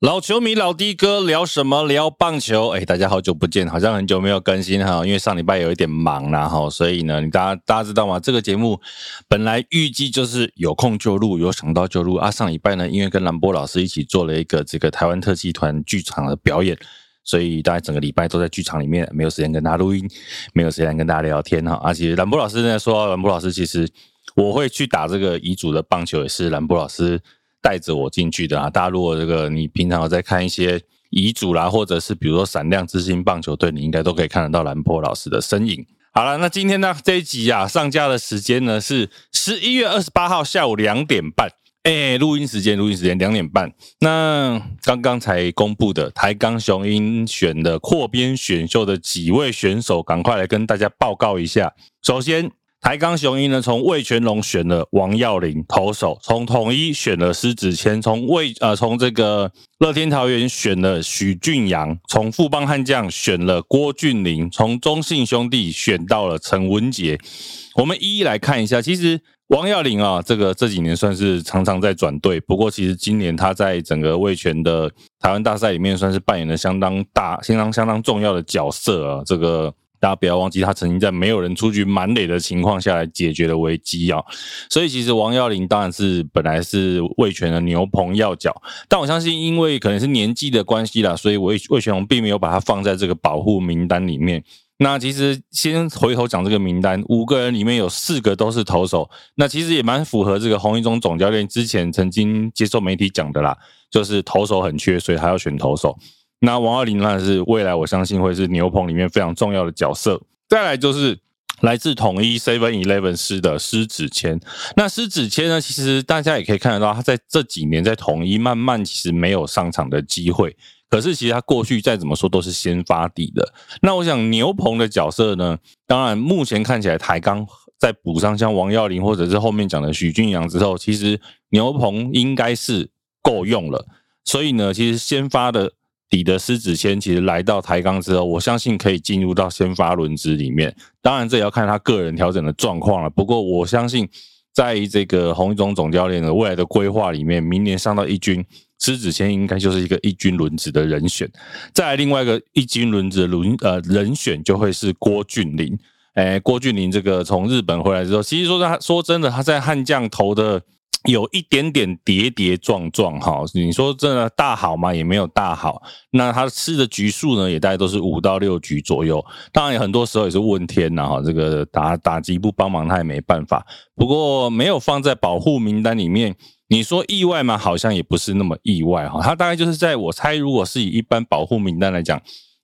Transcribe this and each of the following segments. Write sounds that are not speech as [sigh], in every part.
老球迷老的哥聊什么？聊棒球。哎，大家好久不见，好像很久没有更新哈，因为上礼拜有一点忙啦哈，所以呢，你大家大家知道吗？这个节目本来预计就是有空就录，有想到就录啊。上礼拜呢，因为跟兰波老师一起做了一个这个台湾特技团剧场的表演，所以大家整个礼拜都在剧场里面，没有时间跟大家录音，没有时间跟大家聊天哈。而且兰波老师呢说，兰波老师其实我会去打这个遗嘱的棒球，也是兰波老师。带着我进去的啊！大家如果这个你平常有在看一些遗嘱啦，或者是比如说闪亮之星棒球队，你应该都可以看得到兰波老师的身影。好了，那今天呢这一集啊上架的时间呢是十一月二十八号下午两点半，哎，录音时间录音时间两点半。那刚刚才公布的台钢雄鹰选的扩编选秀的几位选手，赶快来跟大家报告一下。首先。台钢雄鹰呢，从魏全龙选了王耀林投手，从统一选了施子谦，从魏呃从这个乐天桃园选了许俊阳，从富邦悍将选了郭俊霖，从中信兄弟选到了陈文杰。我们一一来看一下，其实王耀林啊，这个这几年算是常常在转队，不过其实今年他在整个魏全的台湾大赛里面，算是扮演了相当大、相当相当重要的角色啊，这个。大家不要忘记，他曾经在没有人出局满垒的情况下来解决了危机啊！所以其实王耀林当然是本来是魏权的牛棚要角，但我相信因为可能是年纪的关系啦，所以魏魏全龙并没有把他放在这个保护名单里面。那其实先回头讲这个名单，五个人里面有四个都是投手，那其实也蛮符合这个洪一中总教练之前曾经接受媒体讲的啦，就是投手很缺，所以他要选投手。那王二林那是未来，我相信会是牛棚里面非常重要的角色。再来就是来自统一 Seven Eleven 师的狮子谦。那狮子谦呢，其实大家也可以看得到，他在这几年在统一慢慢其实没有上场的机会。可是其实他过去再怎么说都是先发底的。那我想牛棚的角色呢，当然目前看起来台钢在补上像王耀林或者是后面讲的许俊阳之后，其实牛棚应该是够用了。所以呢，其实先发的。底的狮子谦其实来到台钢之后，我相信可以进入到先发轮值里面。当然，这也要看他个人调整的状况了。不过，我相信在这个洪一中总教练的未来的规划里面，明年上到一军，狮子谦应该就是一个一军轮值的人选。再来另外一个一军轮值轮呃人选，就会是郭俊麟。哎，郭俊麟这个从日本回来之后，其实说他说真的，他在悍将投的。有一点点跌跌撞撞哈，你说真的大好吗？也没有大好。那他吃的局数呢，也大概都是五到六局左右。当然，有很多时候也是问天呐哈，这个打打击不帮忙，他也没办法。不过没有放在保护名单里面，你说意外吗？好像也不是那么意外哈。他大概就是在我猜，如果是以一般保护名单来讲。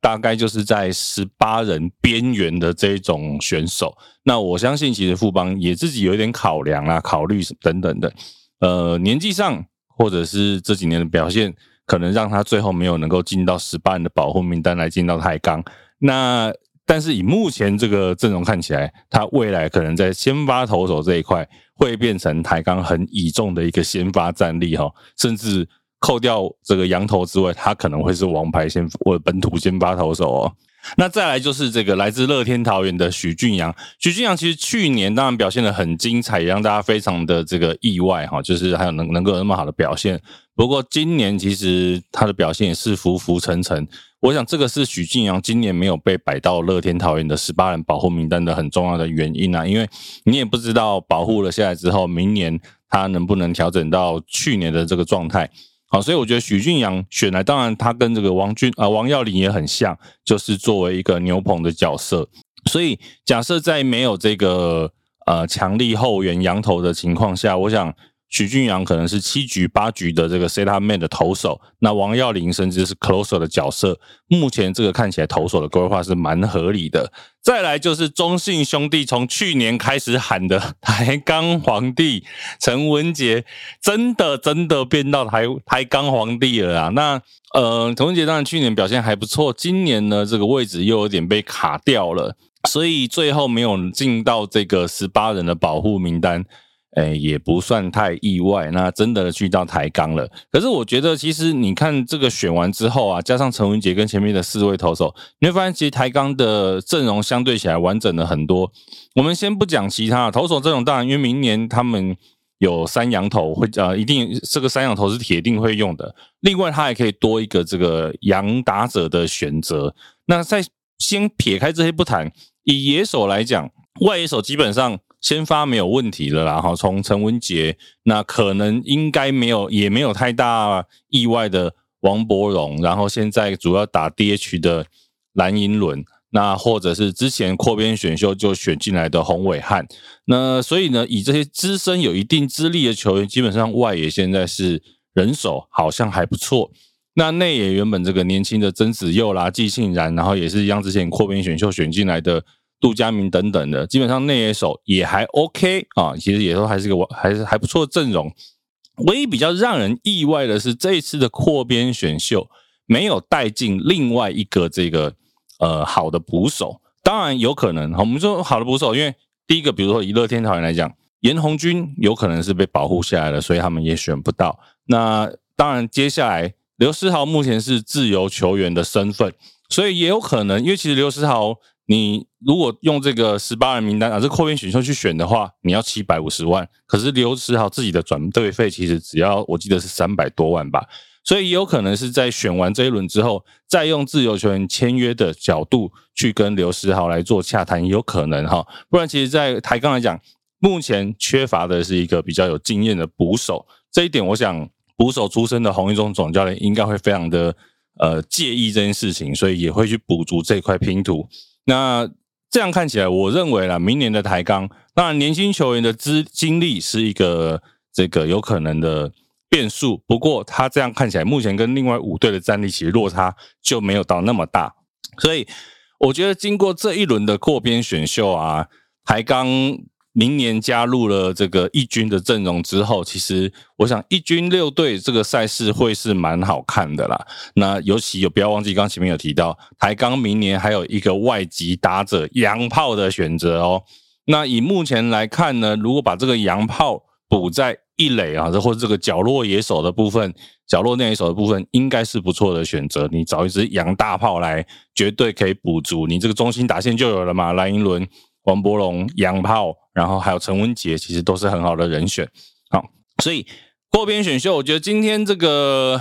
大概就是在十八人边缘的这种选手，那我相信其实富邦也自己有一点考量啊，考虑等等的，呃，年纪上或者是这几年的表现，可能让他最后没有能够进到十八人的保护名单来进到台钢。那但是以目前这个阵容看起来，他未来可能在先发投手这一块会变成台钢很倚重的一个先发战力哈，甚至。扣掉这个羊头之外，他可能会是王牌先或者本土先发投手哦。那再来就是这个来自乐天桃园的许俊阳。许俊阳其实去年当然表现的很精彩，也让大家非常的这个意外哈，就是还有能能够有那么好的表现。不过今年其实他的表现也是浮浮沉沉。我想这个是许俊阳今年没有被摆到乐天桃园的十八人保护名单的很重要的原因啊，因为你也不知道保护了下来之后，明年他能不能调整到去年的这个状态。好，所以我觉得许俊阳选来，当然他跟这个王俊啊王耀林也很像，就是作为一个牛棚的角色。所以假设在没有这个呃强力后援羊头的情况下，我想。许俊阳可能是七局八局的这个 set up man 的投手，那王耀林甚至是 closer 的角色。目前这个看起来投手的规划是蛮合理的。再来就是中信兄弟从去年开始喊的台钢皇帝陈文杰，真的真的变到台台钢皇帝了啊！那呃，陈文杰当然去年表现还不错，今年呢这个位置又有点被卡掉了，所以最后没有进到这个十八人的保护名单。哎，也不算太意外。那真的去到台钢了。可是我觉得，其实你看这个选完之后啊，加上陈文杰跟前面的四位投手，你会发现其实台钢的阵容相对起来完整了很多。我们先不讲其他投手阵容，当然因为明年他们有三羊头会呃，一定这个三羊头是铁定会用的。另外，它还可以多一个这个羊打者的选择。那在先撇开这些不谈，以野手来讲，外野手基本上先发没有问题了啦。哈，从陈文杰，那可能应该没有，也没有太大意外的王伯荣，然后现在主要打 DH 的蓝银轮。那或者是之前扩编选秀就选进来的洪伟汉，那所以呢，以这些资深有一定资历的球员，基本上外野现在是人手好像还不错。那内野原本这个年轻的曾子佑啦、季信然，然后也是一样之前扩编选秀选进来的杜佳明等等的，基本上内野手也还 OK 啊，其实也都还是个还是还不错的阵容。唯一比较让人意外的是，这一次的扩编选秀没有带进另外一个这个。呃，好的捕手当然有可能。我们说好的捕手，因为第一个，比如说以乐天桃园来讲，严红军有可能是被保护下来了，所以他们也选不到。那当然，接下来刘思豪目前是自由球员的身份，所以也有可能，因为其实刘思豪，你如果用这个十八人名单啊，这扩编选秀去选的话，你要七百五十万，可是刘思豪自己的转队费其实只要我记得是三百多万吧。所以也有可能是在选完这一轮之后，再用自由球员签约的角度去跟刘思豪来做洽谈，也有可能哈。不然，其实，在台钢来讲，目前缺乏的是一个比较有经验的捕手。这一点，我想捕手出身的洪一中总教练应该会非常的呃介意这件事情，所以也会去补足这块拼图。那这样看起来，我认为啦，明年的台钢，那年轻球员的资经历是一个这个有可能的。变数，不过他这样看起来，目前跟另外五队的战力其实落差就没有到那么大，所以我觉得经过这一轮的扩编选秀啊，台钢明年加入了这个一军的阵容之后，其实我想一军六队这个赛事会是蛮好看的啦。那尤其有不要忘记，刚前面有提到台钢明年还有一个外籍打者洋炮的选择哦。那以目前来看呢，如果把这个洋炮补在一垒啊，或者这个角落野手的部分，角落内野手的部分，应该是不错的选择。你找一支洋大炮来，绝对可以补足你这个中心打线就有了嘛。蓝银伦、王伯龙、杨炮，然后还有陈文杰，其实都是很好的人选。好，所以扩编选秀，我觉得今天这个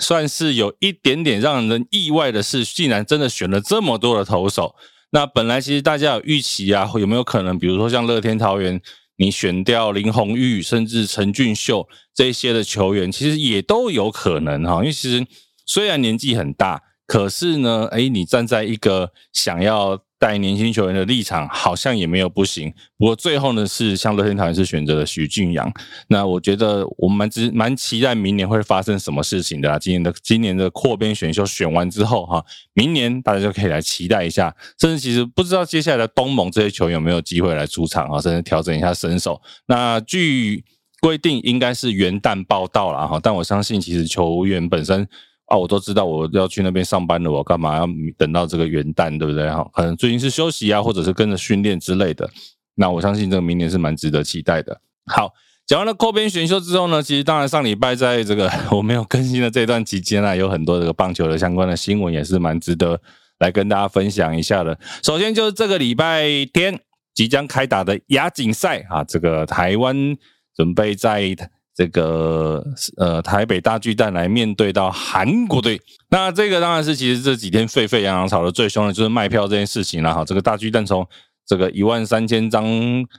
算是有一点点让人意外的是，竟然真的选了这么多的投手。那本来其实大家有预期啊，有没有可能，比如说像乐天桃园？你选掉林红玉，甚至陈俊秀这些的球员，其实也都有可能哈。因为其实虽然年纪很大，可是呢，哎，你站在一个想要。带年轻球员的立场好像也没有不行，不过最后呢是像乐天桃园是选择了徐俊阳。那我觉得我们蛮之蛮期待明年会发生什么事情的。今年的今年的扩编选秀选完之后哈，明年大家就可以来期待一下。甚至其实不知道接下来的东盟这些球员有没有机会来出场啊，甚至调整一下身手。那据规定应该是元旦报道了哈，但我相信其实球员本身。啊，我都知道我要去那边上班了，我干嘛要等到这个元旦，对不对？哈，可能最近是休息啊，或者是跟着训练之类的。那我相信这个明年是蛮值得期待的。好，讲完了扩编选秀之后呢，其实当然上礼拜在这个 [laughs] 我没有更新的这段期间啊，有很多这个棒球的相关的新闻也是蛮值得来跟大家分享一下的。首先就是这个礼拜天即将开打的亚锦赛啊，这个台湾准备在。这个呃台北大巨蛋来面对到韩国队，那这个当然是其实这几天沸沸扬扬吵得最凶的就是卖票这件事情了哈。这个大巨蛋从这个一万三千张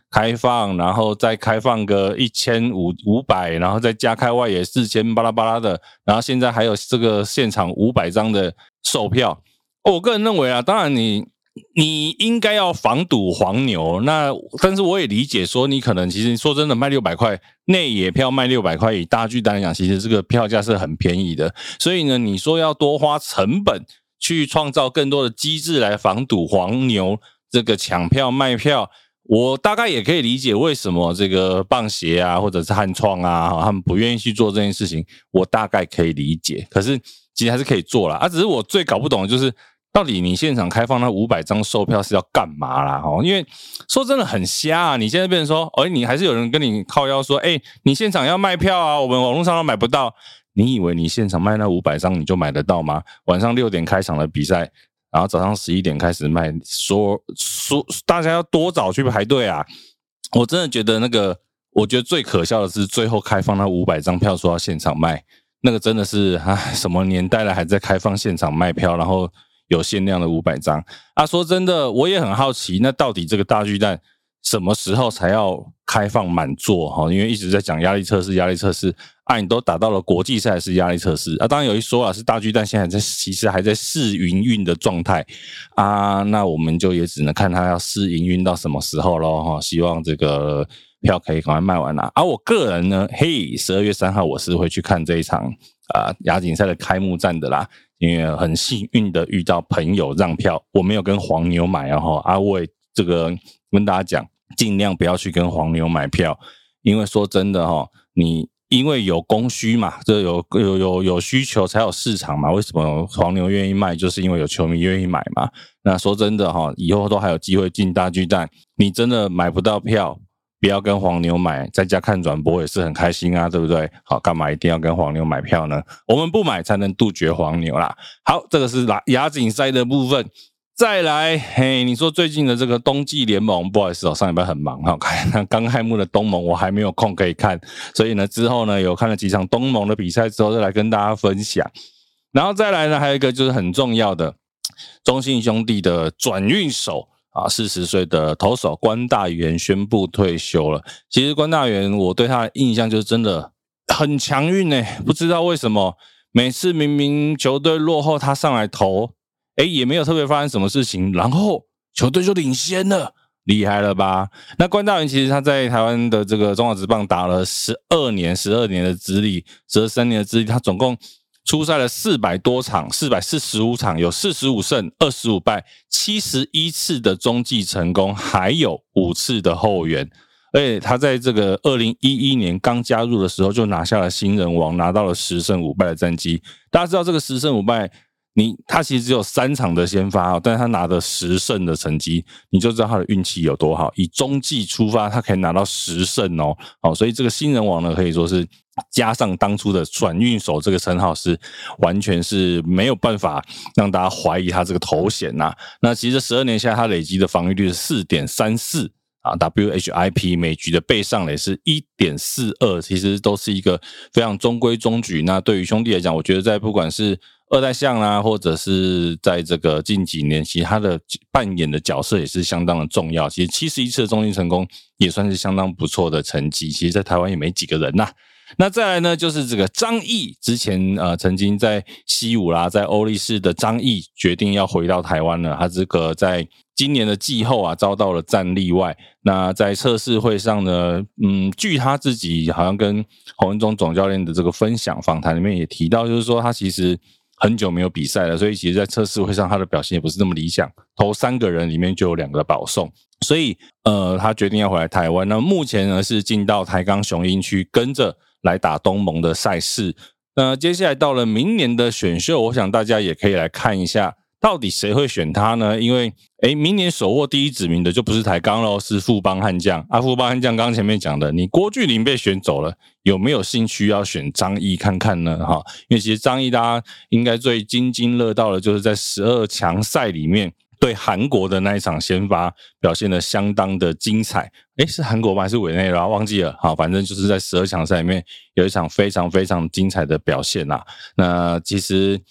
开放，然后再开放个一千五五百，然后再加开外也四千巴拉巴拉的，然后现在还有这个现场五百张的售票。我个人认为啊，当然你。你应该要防堵黄牛，那但是我也理解说，你可能其实说真的卖六百块内野票卖六百块，以大巨蛋来讲，其实这个票价是很便宜的。所以呢，你说要多花成本去创造更多的机制来防堵黄牛这个抢票卖票，我大概也可以理解为什么这个棒协啊或者是汉创啊，他们不愿意去做这件事情，我大概可以理解。可是其实还是可以做了啊，只是我最搞不懂的就是。到底你现场开放那五百张售票是要干嘛啦？哦，因为说真的很瞎啊！你现在变成说，哎，你还是有人跟你靠腰说，哎，你现场要卖票啊，我们网络上都买不到。你以为你现场卖那五百张你就买得到吗？晚上六点开场的比赛，然后早上十一点开始卖，说说大家要多早去排队啊！我真的觉得那个我觉得最可笑的是最后开放那五百张票说要现场卖，那个真的是啊，什么年代了还在开放现场卖票，然后有限量的五百张啊！说真的，我也很好奇，那到底这个大巨蛋什么时候才要开放满座哈？因为一直在讲压力测试，压力测试啊，你都打到了国际赛是压力测试啊。当然有一说啊，是大巨蛋现在在其实还在试营运的状态啊，那我们就也只能看它要试营运到什么时候喽哈。希望这个。票可以赶快卖完啦！而我个人呢，嘿，十二月三号我是会去看这一场啊亚锦赛的开幕战的啦，因为很幸运的遇到朋友让票，我没有跟黄牛买啊哈。阿伟这个跟大家讲，尽量不要去跟黄牛买票，因为说真的哈，你因为有供需嘛，这有有有有需求才有市场嘛。为什么黄牛愿意卖，就是因为有球迷愿意买嘛。那说真的哈，以后都还有机会进大巨蛋，你真的买不到票。不要跟黄牛买，在家看转播也是很开心啊，对不对？好，干嘛一定要跟黄牛买票呢？我们不买才能杜绝黄牛啦。好，这个是亚亚锦赛的部分。再来，嘿，你说最近的这个冬季联盟，不好意思哦，上礼拜很忙哈，[laughs] 刚开幕的东盟，我还没有空可以看，所以呢，之后呢有看了几场东盟的比赛之后，再来跟大家分享。然后再来呢，还有一个就是很重要的中信兄弟的转运手。啊，四十岁的投手关大元宣布退休了。其实关大元，我对他的印象就是真的很强运呢。不知道为什么，每次明明球队落后，他上来投，哎，也没有特别发生什么事情，然后球队就领先了，厉害了吧？那关大元其实他在台湾的这个中华职棒打了十二年，十二年的资历，十三年的资历，他总共。出赛了四百多场，四百四十五场，有四十五胜，二十五败，七十一次的中继成功，还有五次的后援。而且他在这个二零一一年刚加入的时候，就拿下了新人王，拿到了十胜五败的战绩。大家知道这个十胜五败。你他其实只有三场的先发哦，但是他拿的十胜的成绩，你就知道他的运气有多好。以中继出发，他可以拿到十胜哦，好，所以这个新人王呢，可以说是加上当初的转运手这个称号，是完全是没有办法让大家怀疑他这个头衔呐。那其实十二年下来，他累积的防御率是四点三四啊，WHIP 每局的背上垒是一点四二，其实都是一个非常中规中矩。那对于兄弟来讲，我觉得在不管是二代象啊，或者是在这个近几年，其实他的扮演的角色也是相当的重要。其实七十一次的中心成功也算是相当不错的成绩。其实，在台湾也没几个人呐。那再来呢，就是这个张毅，之前呃曾经在西武啦，在欧力士的张毅决定要回到台湾了。他这个在今年的季后啊，遭到了战例外。那在测试会上呢，嗯，据他自己好像跟洪文忠总教练的这个分享访谈里面也提到，就是说他其实。很久没有比赛了，所以其实，在测试会上，他的表现也不是那么理想。头三个人里面就有两个保送，所以呃，他决定要回来台湾。那目前呢是进到台钢雄鹰区，跟着来打东盟的赛事。那接下来到了明年的选秀，我想大家也可以来看一下。到底谁会选他呢？因为诶，明年手握第一指名的就不是台钢喽，是富邦悍将。啊，富邦悍将刚前面讲的，你郭巨林被选走了，有没有兴趣要选张毅看看呢？哈，因为其实张毅大家应该最津津乐道的，就是在十二强赛里面对韩国的那一场先发表现的相当的精彩。诶，是韩国吗？还是委内瑞拉？忘记了。好，反正就是在十二强赛里面有一场非常非常精彩的表现呐。那其实。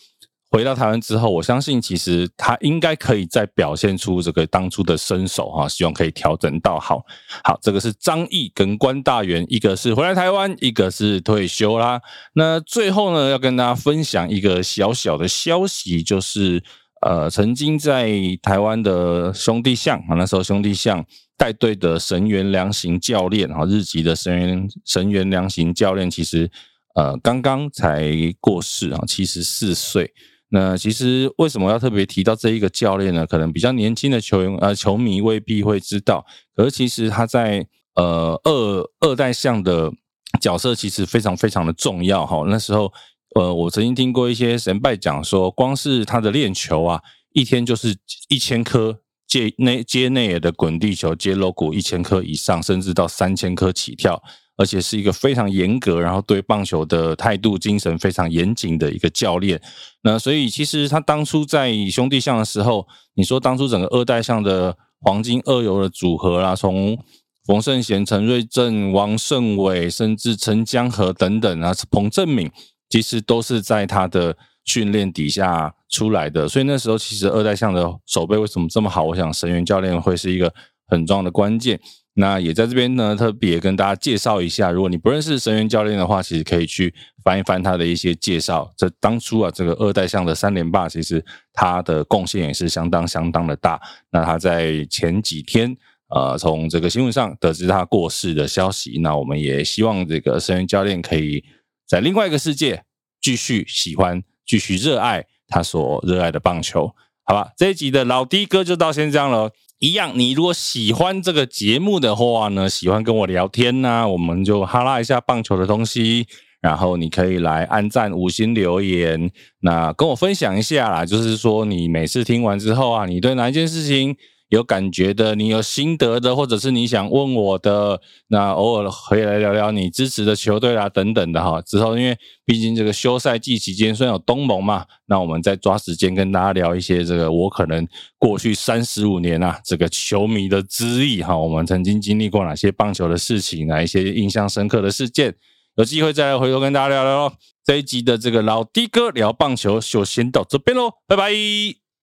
回到台湾之后，我相信其实他应该可以再表现出这个当初的身手哈，希望可以调整到好。好，这个是张毅跟关大元，一个是回来台湾，一个是退休啦。那最后呢，要跟大家分享一个小小的消息，就是呃，曾经在台湾的兄弟象啊，那时候兄弟象带队的神元良行教练啊，日籍的神元神原良行教练，其实呃刚刚才过世啊，七十四岁。那其实为什么要特别提到这一个教练呢？可能比较年轻的球员呃球迷未必会知道，可是其实他在呃二二代项的角色其实非常非常的重要哈。那时候呃我曾经听过一些神拜讲说，光是他的练球啊，一天就是一千颗接内接内野的滚地球，接 logo 一千颗以上，甚至到三千颗起跳。而且是一个非常严格，然后对棒球的态度、精神非常严谨的一个教练。那所以其实他当初在兄弟象的时候，你说当初整个二代象的黄金二游的组合啦，从冯胜贤、陈瑞正、王胜伟，甚至陈江河等等啊，彭正敏，其实都是在他的训练底下出来的。所以那时候其实二代象的手背为什么这么好？我想神元教练会是一个很重要的关键。那也在这边呢，特别跟大家介绍一下，如果你不认识神元教练的话，其实可以去翻一翻他的一些介绍。这当初啊，这个二代象的三连霸，其实他的贡献也是相当相当的大。那他在前几天，呃，从这个新闻上得知他过世的消息。那我们也希望这个神元教练可以在另外一个世界继续喜欢、继续热爱他所热爱的棒球。好吧，这一集的老弟哥就到先这样了。一样，你如果喜欢这个节目的话呢，喜欢跟我聊天呢，我们就哈拉一下棒球的东西，然后你可以来按赞、五星留言，那跟我分享一下啦。就是说，你每次听完之后啊，你对哪一件事情？有感觉的，你有心得的，或者是你想问我的，那偶尔可以来聊聊你支持的球队啊，等等的哈。之后，因为毕竟这个休赛季期间，虽然有东盟嘛，那我们再抓时间跟大家聊一些这个我可能过去三十五年啊，这个球迷的资历哈，我们曾经经历过哪些棒球的事情，哪一些印象深刻的事件，有机会再来回头跟大家聊聊。这一集的这个老的哥聊棒球就先到这边喽，拜拜。